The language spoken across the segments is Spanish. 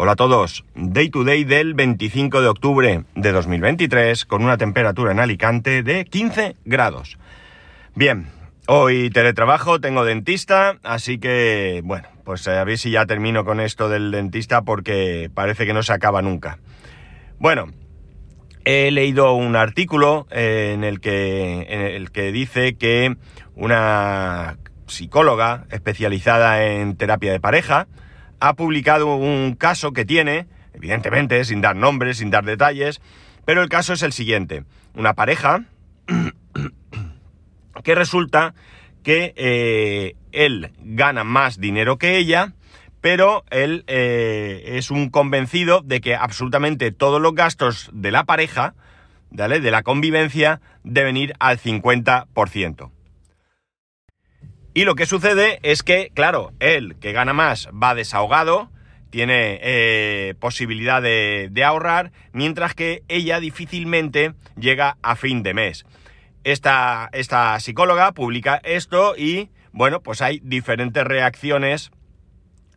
Hola a todos, Day to Day del 25 de octubre de 2023 con una temperatura en Alicante de 15 grados. Bien, hoy teletrabajo, tengo dentista, así que bueno, pues a ver si ya termino con esto del dentista porque parece que no se acaba nunca. Bueno, he leído un artículo en el que, en el que dice que una psicóloga especializada en terapia de pareja ha publicado un caso que tiene, evidentemente sin dar nombres, sin dar detalles, pero el caso es el siguiente. Una pareja que resulta que eh, él gana más dinero que ella, pero él eh, es un convencido de que absolutamente todos los gastos de la pareja, de la convivencia, deben ir al 50%. Y lo que sucede es que, claro, él que gana más va desahogado, tiene eh, posibilidad de, ahorrar, mientras que ella difícilmente llega a fin de mes. Esta, esta psicóloga publica esto y, bueno, pues hay diferentes reacciones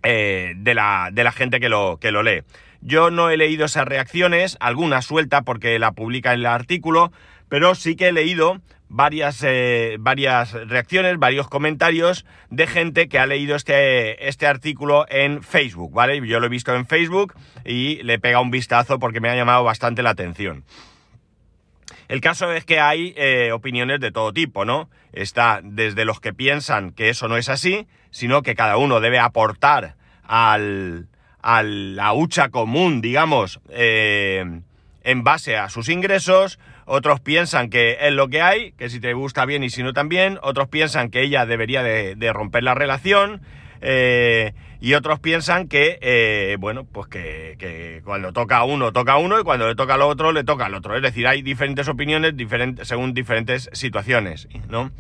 eh, de, la, de, la, gente que lo, que lo lee. Yo no he leído esas reacciones, alguna suelta porque la publica en el artículo, pero sí que he leído varias, eh, varias reacciones, varios comentarios de gente que ha leído este, este artículo en Facebook, ¿vale? Yo lo he visto en Facebook y le he pegado un vistazo porque me ha llamado bastante la atención. El caso es que hay eh, opiniones de todo tipo, ¿no? Está desde los que piensan que eso no es así, sino que cada uno debe aportar al, a la hucha común, digamos, eh, en base a sus ingresos, otros piensan que es lo que hay, que si te gusta bien y si no también, otros piensan que ella debería de, romper la relación, eh, y otros piensan que, eh, bueno, pues que, cuando toca a uno, toca a uno, y cuando le toca al otro, le toca al otro. Es decir, hay diferentes opiniones diferentes, según diferentes situaciones, ¿no?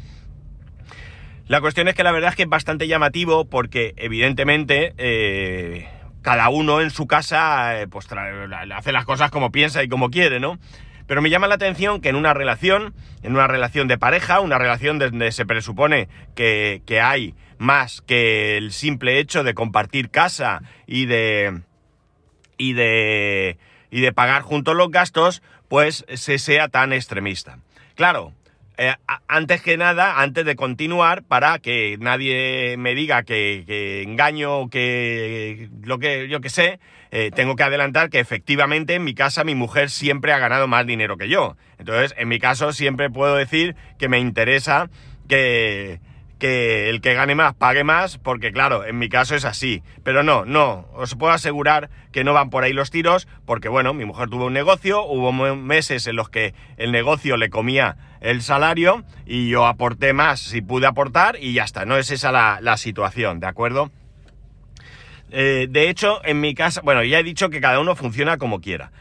La cuestión es que la verdad es que es bastante llamativo porque, evidentemente, eh, cada uno en su casa, pues hace las cosas como piensa y como quiere, ¿no? Pero me llama la atención que en una relación, en una relación de pareja, una relación donde se presupone que, hay más que el simple hecho de compartir casa y de. y de. y de pagar juntos los gastos, pues se sea tan extremista. Claro, eh, antes que nada, antes de continuar, para que nadie me diga que, engaño o que lo que yo que sé, eh, tengo que adelantar que efectivamente en mi casa mi mujer siempre ha ganado más dinero que yo. Entonces, en mi caso siempre puedo decir que me interesa que, que el que gane más pague más, porque claro, en mi caso es así. Pero no, no, os puedo asegurar que no van por ahí los tiros, porque bueno, mi mujer tuvo un negocio, hubo meses en los que el negocio le comía el salario y yo aporté más si pude aportar y ya está, no es esa la, situación, ¿de acuerdo? Eh, de hecho, en mi casa, bueno, ya he dicho que cada uno funciona como quiera.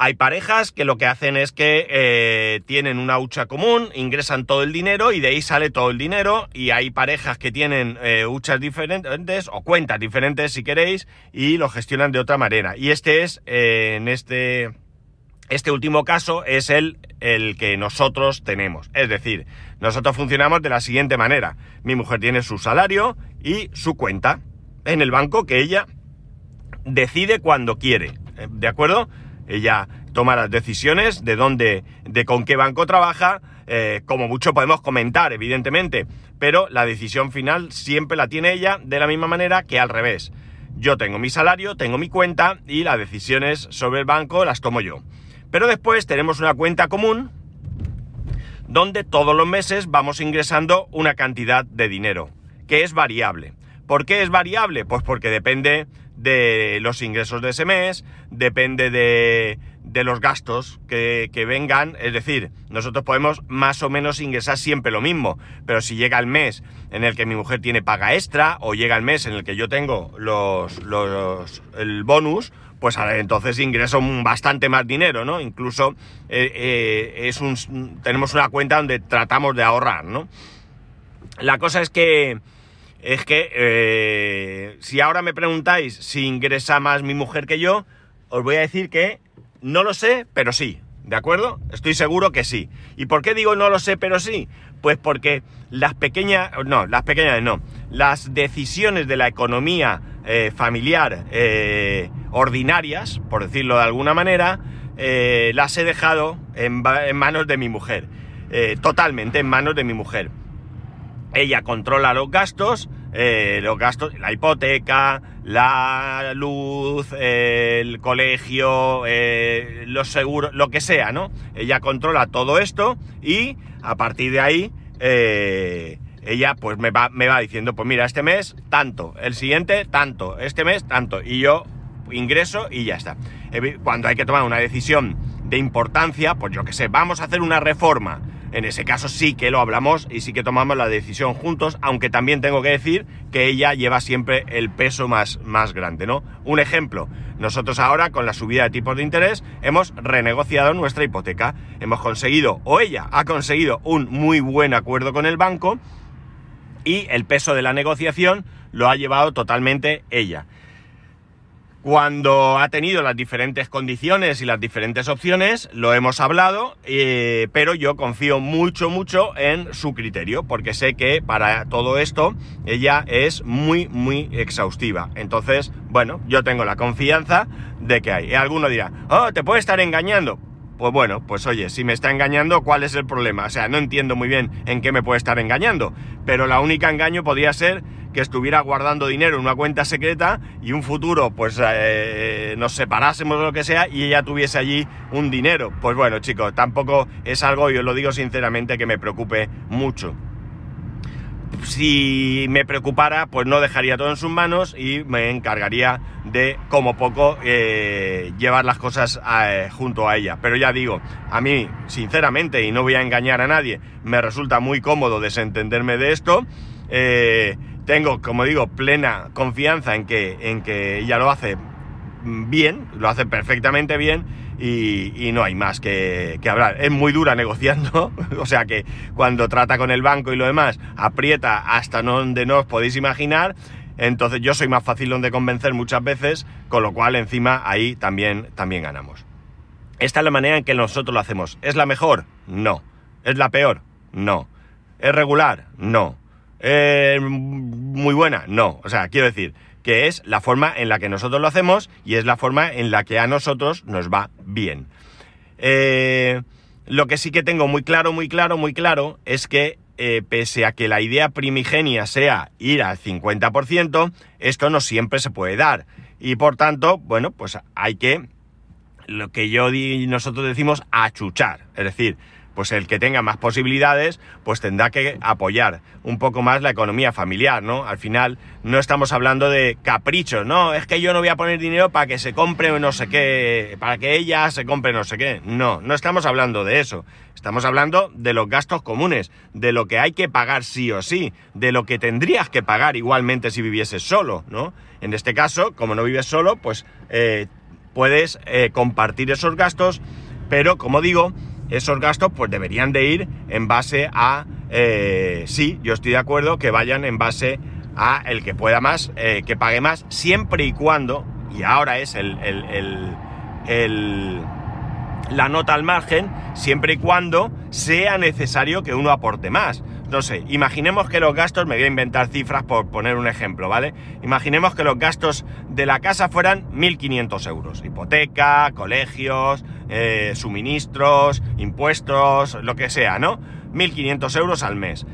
Hay parejas que lo que hacen es que eh, tienen una hucha común, ingresan todo el dinero y de ahí sale todo el dinero. Y hay parejas que tienen eh, huchas diferentes o cuentas diferentes si queréis y lo gestionan de otra manera. Y este es, en este, este último caso, es el, el que nosotros tenemos. Es decir, nosotros funcionamos de la siguiente manera. Mi mujer tiene su salario y su cuenta en el banco que ella decide cuando quiere. ¿De acuerdo? Ella toma las decisiones de dónde, de con qué banco trabaja, eh, como mucho podemos comentar, evidentemente, pero la decisión final siempre la tiene ella de la misma manera que al revés. Yo tengo mi salario, tengo mi cuenta y las decisiones sobre el banco las tomo yo. Pero después tenemos una cuenta común donde todos los meses vamos ingresando una cantidad de dinero, que es variable. ¿Por qué es variable? Pues porque depende de los ingresos de ese mes, depende de, de los gastos que, que, vengan, es decir, nosotros podemos más o menos ingresar siempre lo mismo, pero si llega el mes en el que mi mujer tiene paga extra o llega el mes en el que yo tengo los, los el bonus, pues entonces ingreso bastante más dinero, ¿no? Incluso eh, eh, es un, tenemos una cuenta donde tratamos de ahorrar, ¿no? La cosa es que es que eh, si ahora me preguntáis si ingresa más mi mujer que yo, os voy a decir que no lo sé, pero sí. ¿De acuerdo? Estoy seguro que sí. ¿Y por qué digo no lo sé, pero sí? Pues porque las pequeñas, no, las pequeñas no, las decisiones de la economía eh, familiar eh, ordinarias, por decirlo de alguna manera, las he dejado en, manos de mi mujer. totalmente en manos de mi mujer. Ella controla los gastos, los gastos, la hipoteca, la luz, el colegio, los seguros, lo que sea, ¿no? Ella controla todo esto y a partir de ahí ella pues me va, me va diciendo, pues mira, este mes tanto, el siguiente tanto, este mes tanto, y yo ingreso y ya está. Cuando hay que tomar una decisión de importancia, pues yo que sé, vamos a hacer una reforma. En ese caso sí que lo hablamos y sí que tomamos la decisión juntos, aunque también tengo que decir que ella lleva siempre el peso más, más grande, ¿no? Un ejemplo, nosotros ahora con la subida de tipos de interés hemos renegociado nuestra hipoteca, hemos conseguido, o ella ha conseguido un muy buen acuerdo con el banco, y el peso de la negociación lo ha llevado totalmente ella. Cuando ha tenido las diferentes condiciones y las diferentes opciones, lo hemos hablado, eh, pero yo confío mucho, mucho en su criterio, porque sé que para todo esto ella es muy, muy exhaustiva. Entonces, bueno, yo tengo la confianza de que hay. Y alguno dirá, oh, te puede estar engañando. Pues bueno, pues oye, si me está engañando, ¿cuál es el problema? O sea, no entiendo muy bien en qué me puede estar engañando, pero la única engaño podría ser que estuviera guardando dinero en una cuenta secreta y un futuro, pues eh, nos separásemos o lo que sea y ella tuviese allí un dinero. Pues bueno, chicos, tampoco es algo, yo lo digo sinceramente, que me preocupe mucho si me preocupara, pues no dejaría todo en sus manos y me encargaría de, como poco, eh, llevar las cosas eh, junto a ella. Pero ya digo, a mí, sinceramente, y no voy a engañar a nadie, me resulta muy cómodo desentenderme de esto. Eh, tengo, como digo, plena confianza en que, en que ella lo hace bien, lo hace perfectamente bien y, no hay más que, hablar. Es muy dura negociando, o sea que cuando trata con el banco y lo demás, aprieta hasta donde no os podéis imaginar. Entonces yo soy más fácil donde convencer muchas veces, con lo cual encima ahí también, también ganamos. Esta es la manera en que nosotros lo hacemos. ¿Es la mejor? No. ¿Es la peor? No. ¿Es regular? No. ¿Es muy buena? No. O sea, quiero decir, que es la forma en la que nosotros lo hacemos y es la forma en la que a nosotros nos va bien. Eh, lo que sí que tengo muy claro, muy claro, muy claro es que eh, pese a que la idea primigenia sea ir al 50%, esto no siempre se puede dar. Y por tanto, bueno, pues hay que, lo que yo y nosotros decimos, achuchar. Es decir, pues el que tenga más posibilidades, pues tendrá que apoyar un poco más la economía familiar, ¿no? Al final no estamos hablando de caprichos, no, es que yo no voy a poner dinero para que se compre no sé qué, para que ella se compre no sé qué. No, no estamos hablando de eso. Estamos hablando de los gastos comunes, de lo que hay que pagar sí o sí, de lo que tendrías que pagar igualmente si vivieses solo, ¿no? En este caso, como no vives solo, pues eh, puedes eh, compartir esos gastos, pero como digo, esos gastos pues deberían de ir en base a, eh, sí, yo estoy de acuerdo que vayan en base a el que pueda más, eh, que pague más, siempre y cuando, y ahora es el, el, el, la nota al margen, siempre y cuando sea necesario que uno aporte más. No sé, imaginemos que los gastos, me voy a inventar cifras por poner un ejemplo, ¿vale? Imaginemos que los gastos de la casa fueran 1.500 euros. Hipoteca, colegios, eh, suministros, impuestos, lo que sea, ¿no? 1.500 euros al mes.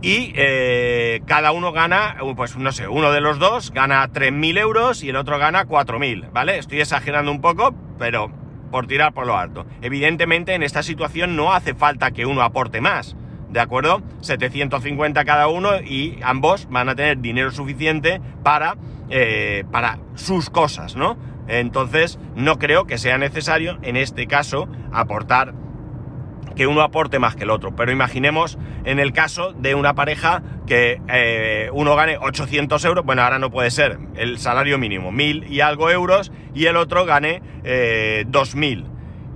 Y eh, cada uno gana, pues no sé, uno de los dos gana 3.000 euros y el otro gana 4.000, ¿vale? Estoy exagerando un poco, pero por tirar por lo alto. Evidentemente en esta situación no hace falta que uno aporte más ¿de acuerdo? 750 cada uno y ambos van a tener dinero suficiente para, eh, para sus cosas, ¿no? Entonces, no creo que sea necesario, en este caso, aportar que uno aporte más que el otro. Pero imaginemos en el caso de una pareja que eh, uno gane 800 euros, bueno, ahora no puede ser el salario mínimo, mil y algo euros, y el otro gane eh, 2000.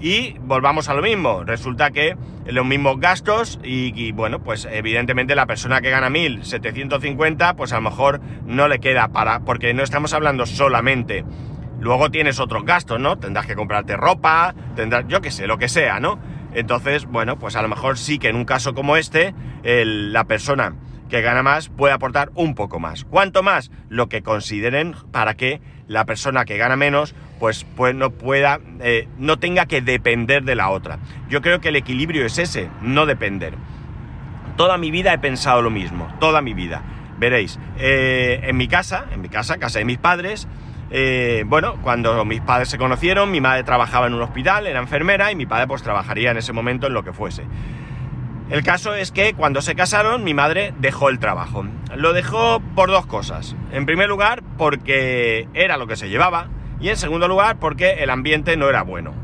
Y volvamos a lo mismo, resulta que los mismos gastos y, bueno, pues evidentemente la persona que gana 1.750 pues a lo mejor no le queda para, porque no estamos hablando solamente, luego tienes otros gastos, ¿no? Tendrás que comprarte ropa, tendrás, yo qué sé, lo que sea, ¿no? Entonces, bueno, pues a lo mejor sí que en un caso como este, la persona que gana más puede aportar un poco más. ¿Cuánto más? Lo que consideren para que la persona que gana menos pues, pues no pueda, eh, no tenga que depender de la otra. Yo creo que el equilibrio es ese, no depender. Toda mi vida he pensado lo mismo, toda mi vida. Veréis, eh, en mi casa, en mi casa, casa de mis padres, eh, bueno, cuando mis padres se conocieron, mi madre trabajaba en un hospital, era enfermera, y mi padre pues trabajaría en ese momento en lo que fuese. El caso es que cuando se casaron, mi madre dejó el trabajo. Lo dejó por dos cosas. En primer lugar, porque era lo que se llevaba, y en segundo lugar, porque el ambiente no era bueno.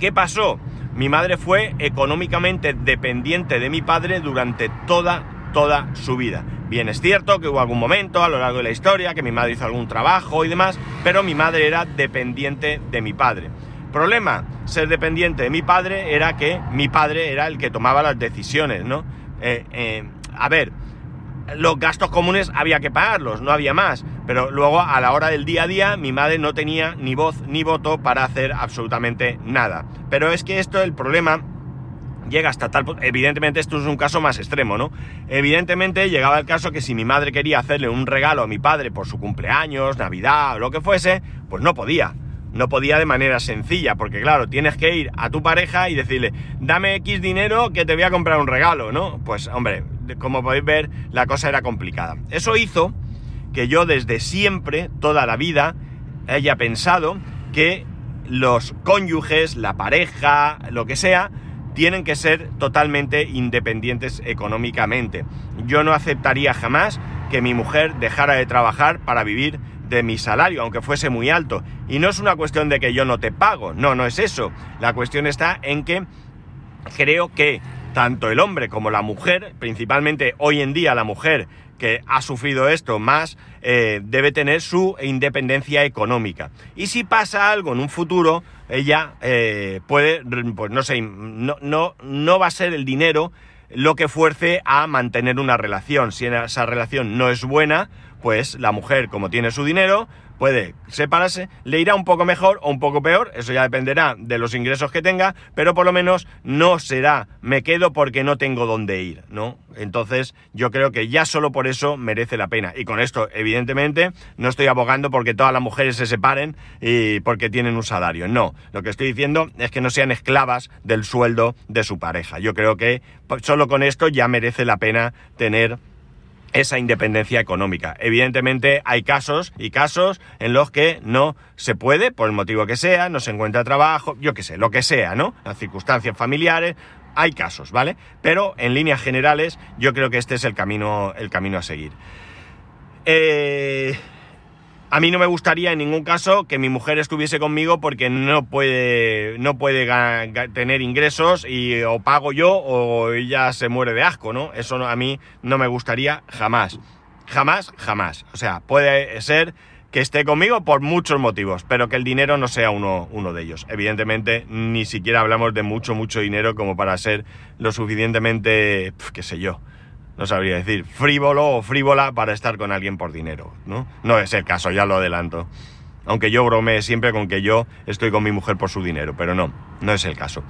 ¿Qué pasó? Mi madre fue económicamente dependiente de mi padre durante toda, toda su vida. Bien, es cierto que hubo algún momento a lo largo de la historia que mi madre hizo algún trabajo y demás, pero mi madre era dependiente de mi padre. Problema, ser dependiente de mi padre era que mi padre era el que tomaba las decisiones, ¿no? Eh, eh, a ver, los gastos comunes había que pagarlos, no había más, pero luego a la hora del día a día mi madre no tenía ni voz ni voto para hacer absolutamente nada. Pero es que esto, el problema llega hasta tal evidentemente esto es un caso más extremo, ¿no? Evidentemente llegaba el caso que si mi madre quería hacerle un regalo a mi padre por su cumpleaños, Navidad o lo que fuese, pues no podía. No podía de manera sencilla, porque claro, tienes que ir a tu pareja y decirle, dame X dinero que te voy a comprar un regalo, ¿no? Pues hombre, como podéis ver, la cosa era complicada. Eso hizo que yo desde siempre, toda la vida, haya pensado que los cónyuges, la pareja, lo que sea, tienen que ser totalmente independientes económicamente. Yo no aceptaría jamás que mi mujer dejara de trabajar para vivir de mi salario, aunque fuese muy alto. Y no es una cuestión de que yo no te pago, no, no es eso. La cuestión está en que creo que tanto el hombre como la mujer, principalmente hoy en día la mujer que ha sufrido esto más, eh, debe tener su independencia económica. Y si pasa algo en un futuro, ella eh, puede, pues no sé, no, no, no va a ser el dinero lo que fuerce a mantener una relación. Si esa relación no es buena, pues la mujer, como tiene su dinero, puede separarse, le irá un poco mejor o un poco peor, eso ya dependerá de los ingresos que tenga, pero por lo menos no será me quedo porque no tengo dónde ir, ¿no? Entonces yo creo que ya solo por eso merece la pena. Y con esto, evidentemente, no estoy abogando porque todas las mujeres se separen y porque tienen un salario, no. Lo que estoy diciendo es que no sean esclavas del sueldo de su pareja. Yo creo que solo con esto ya merece la pena tener esa independencia económica. Evidentemente hay casos y casos en los que no se puede, por el motivo que sea, no se encuentra trabajo, yo qué sé, lo que sea, ¿no? Las circunstancias familiares, hay casos, ¿vale? Pero en líneas generales yo creo que este es el camino, el camino a seguir. Eh, a mí no me gustaría en ningún caso que mi mujer estuviese conmigo porque no puede, no puede tener ingresos y o pago yo o ella se muere de asco, ¿no? Eso a mí no me gustaría jamás. Jamás, jamás. O sea, puede ser que esté conmigo por muchos motivos, pero que el dinero no sea uno, uno de ellos. Evidentemente, ni siquiera hablamos de mucho, mucho dinero como para ser lo suficientemente, qué sé yo, no sabría decir, frívolo o frívola para estar con alguien por dinero, ¿no? No es el caso, ya lo adelanto. Aunque yo bromee siempre con que yo estoy con mi mujer por su dinero, pero no, no es el caso.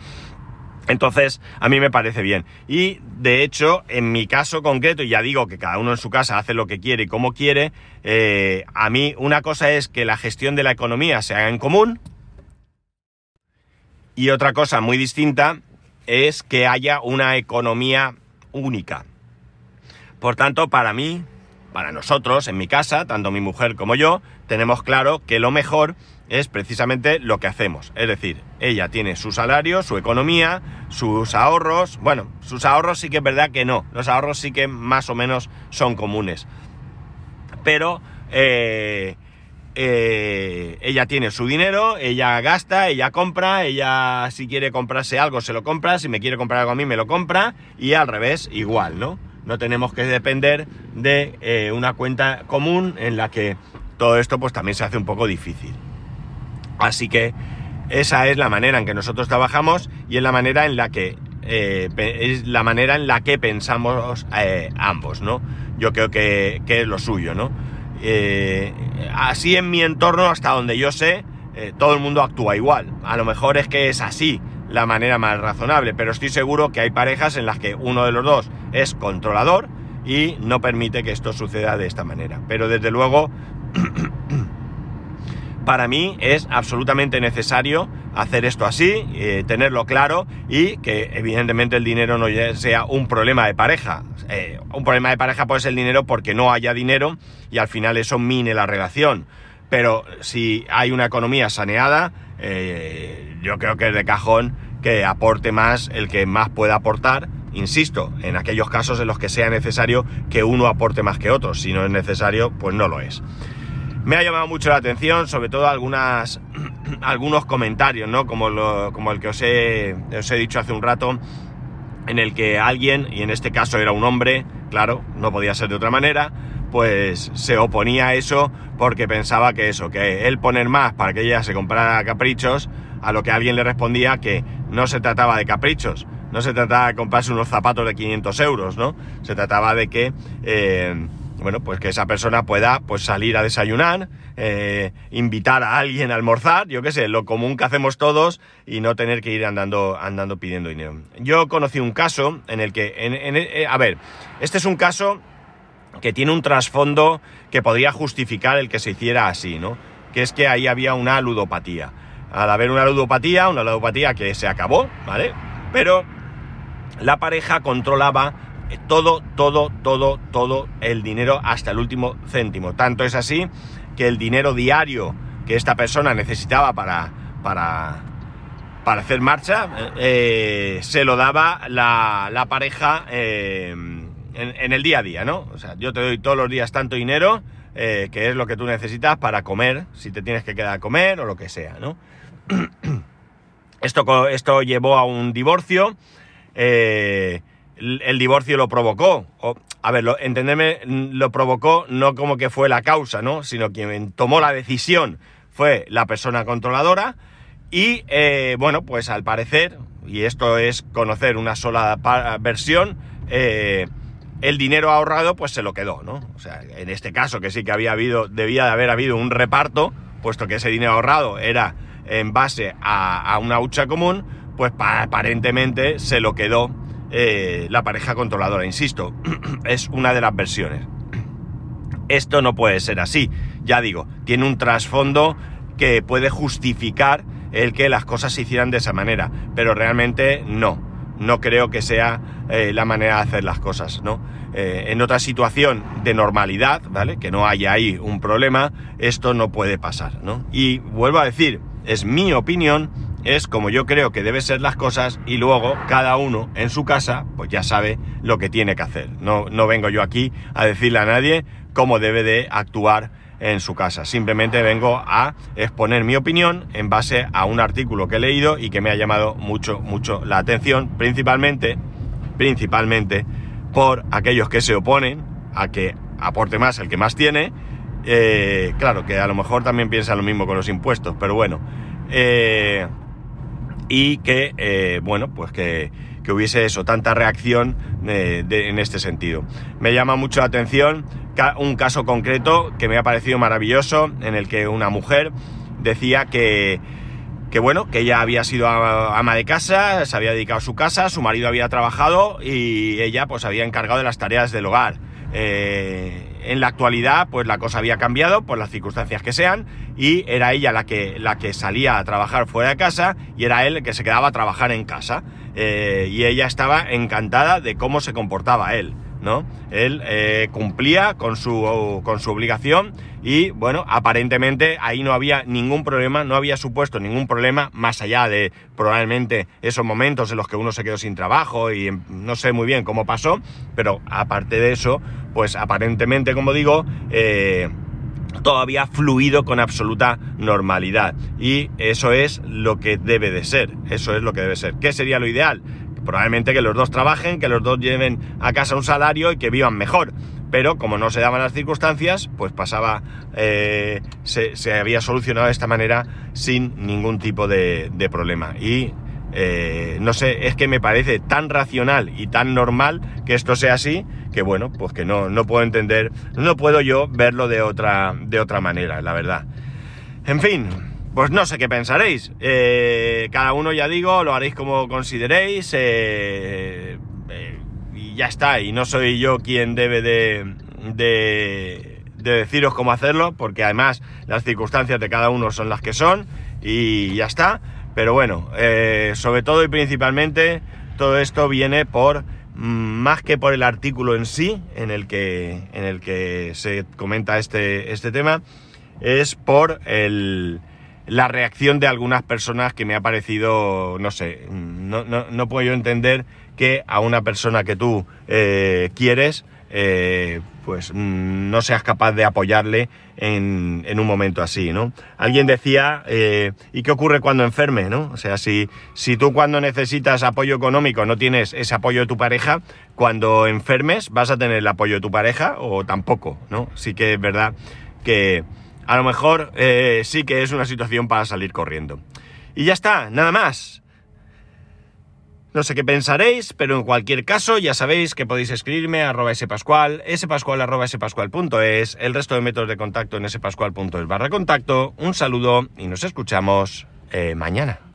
Entonces, a mí me parece bien. Y, de hecho, en mi caso concreto, ya digo que cada uno en su casa hace lo que quiere y como quiere, eh, a mí una cosa es que la gestión de la economía se haga en común, y otra cosa muy distinta es que haya una economía única. Por tanto, para mí, para nosotros, en mi casa, tanto mi mujer como yo, tenemos claro que lo mejor es precisamente lo que hacemos. Es decir, ella tiene su salario, su economía, sus ahorros. Bueno, sus ahorros sí que es verdad que no. Los ahorros sí que más o menos son comunes. Pero eh, eh, ella tiene su dinero, ella gasta, ella compra, ella si quiere comprarse algo se lo compra, si me quiere comprar algo a mí me lo compra y al revés igual, ¿no? No tenemos que depender de eh, una cuenta común en la que todo esto pues también se hace un poco difícil. Así que esa es la manera en que nosotros trabajamos y es la manera en la que eh, es la manera en la que pensamos eh, ambos, ¿no? Yo creo que, que es lo suyo, ¿no? así en mi entorno, hasta donde yo sé, todo el mundo actúa igual. A lo mejor es que es así la manera más razonable, pero estoy seguro que hay parejas en las que uno de los dos es controlador y no permite que esto suceda de esta manera. Pero desde luego, para mí es absolutamente necesario hacer esto así, eh, tenerlo claro y que evidentemente el dinero no sea un problema de pareja. Eh, un problema de pareja puede ser el dinero porque no haya dinero y al final eso mine la relación. Pero si hay una economía saneada, eh, yo creo que es de cajón que aporte más el que más pueda aportar. Insisto, en aquellos casos en los que sea necesario que uno aporte más que otro. Si no es necesario, pues no lo es. Me ha llamado mucho la atención, sobre todo algunas, algunos comentarios, ¿no? Como, como el que os he, os he dicho hace un rato, en el que alguien, y en este caso era un hombre, claro, no podía ser de otra manera, pues se oponía a eso porque pensaba que eso, que él poner más para que ella se comprara caprichos, a lo que alguien le respondía que no se trataba de caprichos, no se trataba de comprarse unos zapatos de 500 euros, ¿no? Se trataba de que, eh, bueno, pues que esa persona pueda pues salir a desayunar, eh, invitar a alguien a almorzar, yo qué sé, lo común que hacemos todos y no tener que ir andando, andando pidiendo dinero. Yo conocí un caso en el que, eh, a ver, este es un caso que tiene un trasfondo que podría justificar el que se hiciera así, ¿no? Que es que ahí había una ludopatía. Al haber una ludopatía, una ludopatía que se acabó, ¿vale? Pero la pareja controlaba todo, todo, todo, todo el dinero hasta el último céntimo. Tanto es así que el dinero diario que esta persona necesitaba para, para, para hacer marcha, eh, se lo daba la, pareja eh, en, el día a día, ¿no? O sea, yo te doy todos los días tanto dinero, eh, que es lo que tú necesitas para comer, si te tienes que quedar a comer o lo que sea, ¿no? Esto, esto llevó a un divorcio. Eh, el, divorcio lo provocó. a ver, entenderme, lo provocó no como que fue la causa, ¿no? Sino quien tomó la decisión fue la persona controladora. Y eh, bueno, pues al parecer, y esto es conocer una sola versión, el dinero ahorrado pues se lo quedó, ¿no? O sea, en este caso que sí que había habido, debía de haber habido un reparto, puesto que ese dinero ahorrado era en base a, una hucha común, pues aparentemente se lo quedó eh, la pareja controladora. Insisto, es una de las versiones. Esto no puede ser así. Ya digo, tiene un trasfondo que puede justificar el que las cosas se hicieran de esa manera, pero realmente no no creo que sea eh, la manera de hacer las cosas, ¿no? Eh, en otra situación de normalidad, ¿vale? Que no haya ahí un problema, esto no puede pasar, ¿no? Y vuelvo a decir, es mi opinión, es como yo creo que deben ser las cosas y luego cada uno en su casa pues ya sabe lo que tiene que hacer. No, no vengo yo aquí a decirle a nadie cómo debe de actuar en su casa. Simplemente vengo a exponer mi opinión en base a un artículo que he leído y que me ha llamado mucho, mucho la atención, principalmente, principalmente por aquellos que se oponen a que aporte más el que más tiene. Eh, claro, que a lo mejor también piensa lo mismo con los impuestos, pero bueno. Eh, y que, eh, bueno, pues que, que, hubiese eso, tanta reacción en este sentido. Me llama mucho la atención un caso concreto que me ha parecido maravilloso, en el que una mujer decía que, que bueno, que ella había sido ama de casa, se había dedicado a su casa, su marido había trabajado y ella pues había encargado de las tareas del hogar. Eh, en la actualidad, pues la cosa había cambiado por las circunstancias que sean y era ella la que, la que salía a trabajar fuera de casa y era él el que se quedaba a trabajar en casa. Eh, y ella estaba encantada de cómo se comportaba él. ¿no? Él eh, cumplía con su, con su obligación y, bueno, aparentemente ahí no había ningún problema, no había supuesto ningún problema, más allá de probablemente esos momentos en los que uno se quedó sin trabajo y no sé muy bien cómo pasó, pero aparte de eso, pues aparentemente, como digo, eh, todo había fluido con absoluta normalidad. Y eso es lo que debe de ser, eso es lo que debe ser. ¿Qué sería lo ideal? Probablemente que los dos trabajen, que los dos lleven a casa un salario y que vivan mejor. Pero como no se daban las circunstancias, pues pasaba, eh, se, había solucionado de esta manera sin ningún tipo de, problema. Y eh, no sé, es que me parece tan racional y tan normal que esto sea así, que bueno, pues que no, no puedo entender, no puedo yo verlo de otra, de otra manera, la verdad. En fin, pues no sé qué pensaréis. Eh, cada uno, ya digo, lo haréis como consideréis. Eh, eh, y ya está. Y no soy yo quien debe de, de, de, deciros cómo hacerlo, porque además las circunstancias de cada uno son las que son. Y ya está. Pero bueno, sobre todo y principalmente, todo esto viene por más que por el artículo en sí, en el que, en el que se comenta este, este tema, es por el la reacción de algunas personas que me ha parecido, no sé, no, no, no puedo yo entender que a una persona que tú eh, quieres, eh, pues mm, no seas capaz de apoyarle en, en, un momento así, ¿no? Alguien decía, eh, ¿y qué ocurre cuando enferme, no? O sea, si, si tú cuando necesitas apoyo económico no tienes ese apoyo de tu pareja, cuando enfermes vas a tener el apoyo de tu pareja o tampoco, ¿no? Sí que es verdad que a lo mejor eh, sí que es una situación para salir corriendo. Y ya está, nada más. No sé qué pensaréis, pero en cualquier caso ya sabéis que podéis escribirme a arroba spascual, spascual arroba spascual.es, el resto de métodos de contacto en spascual.es barra contacto. Un saludo y nos escuchamos eh, mañana.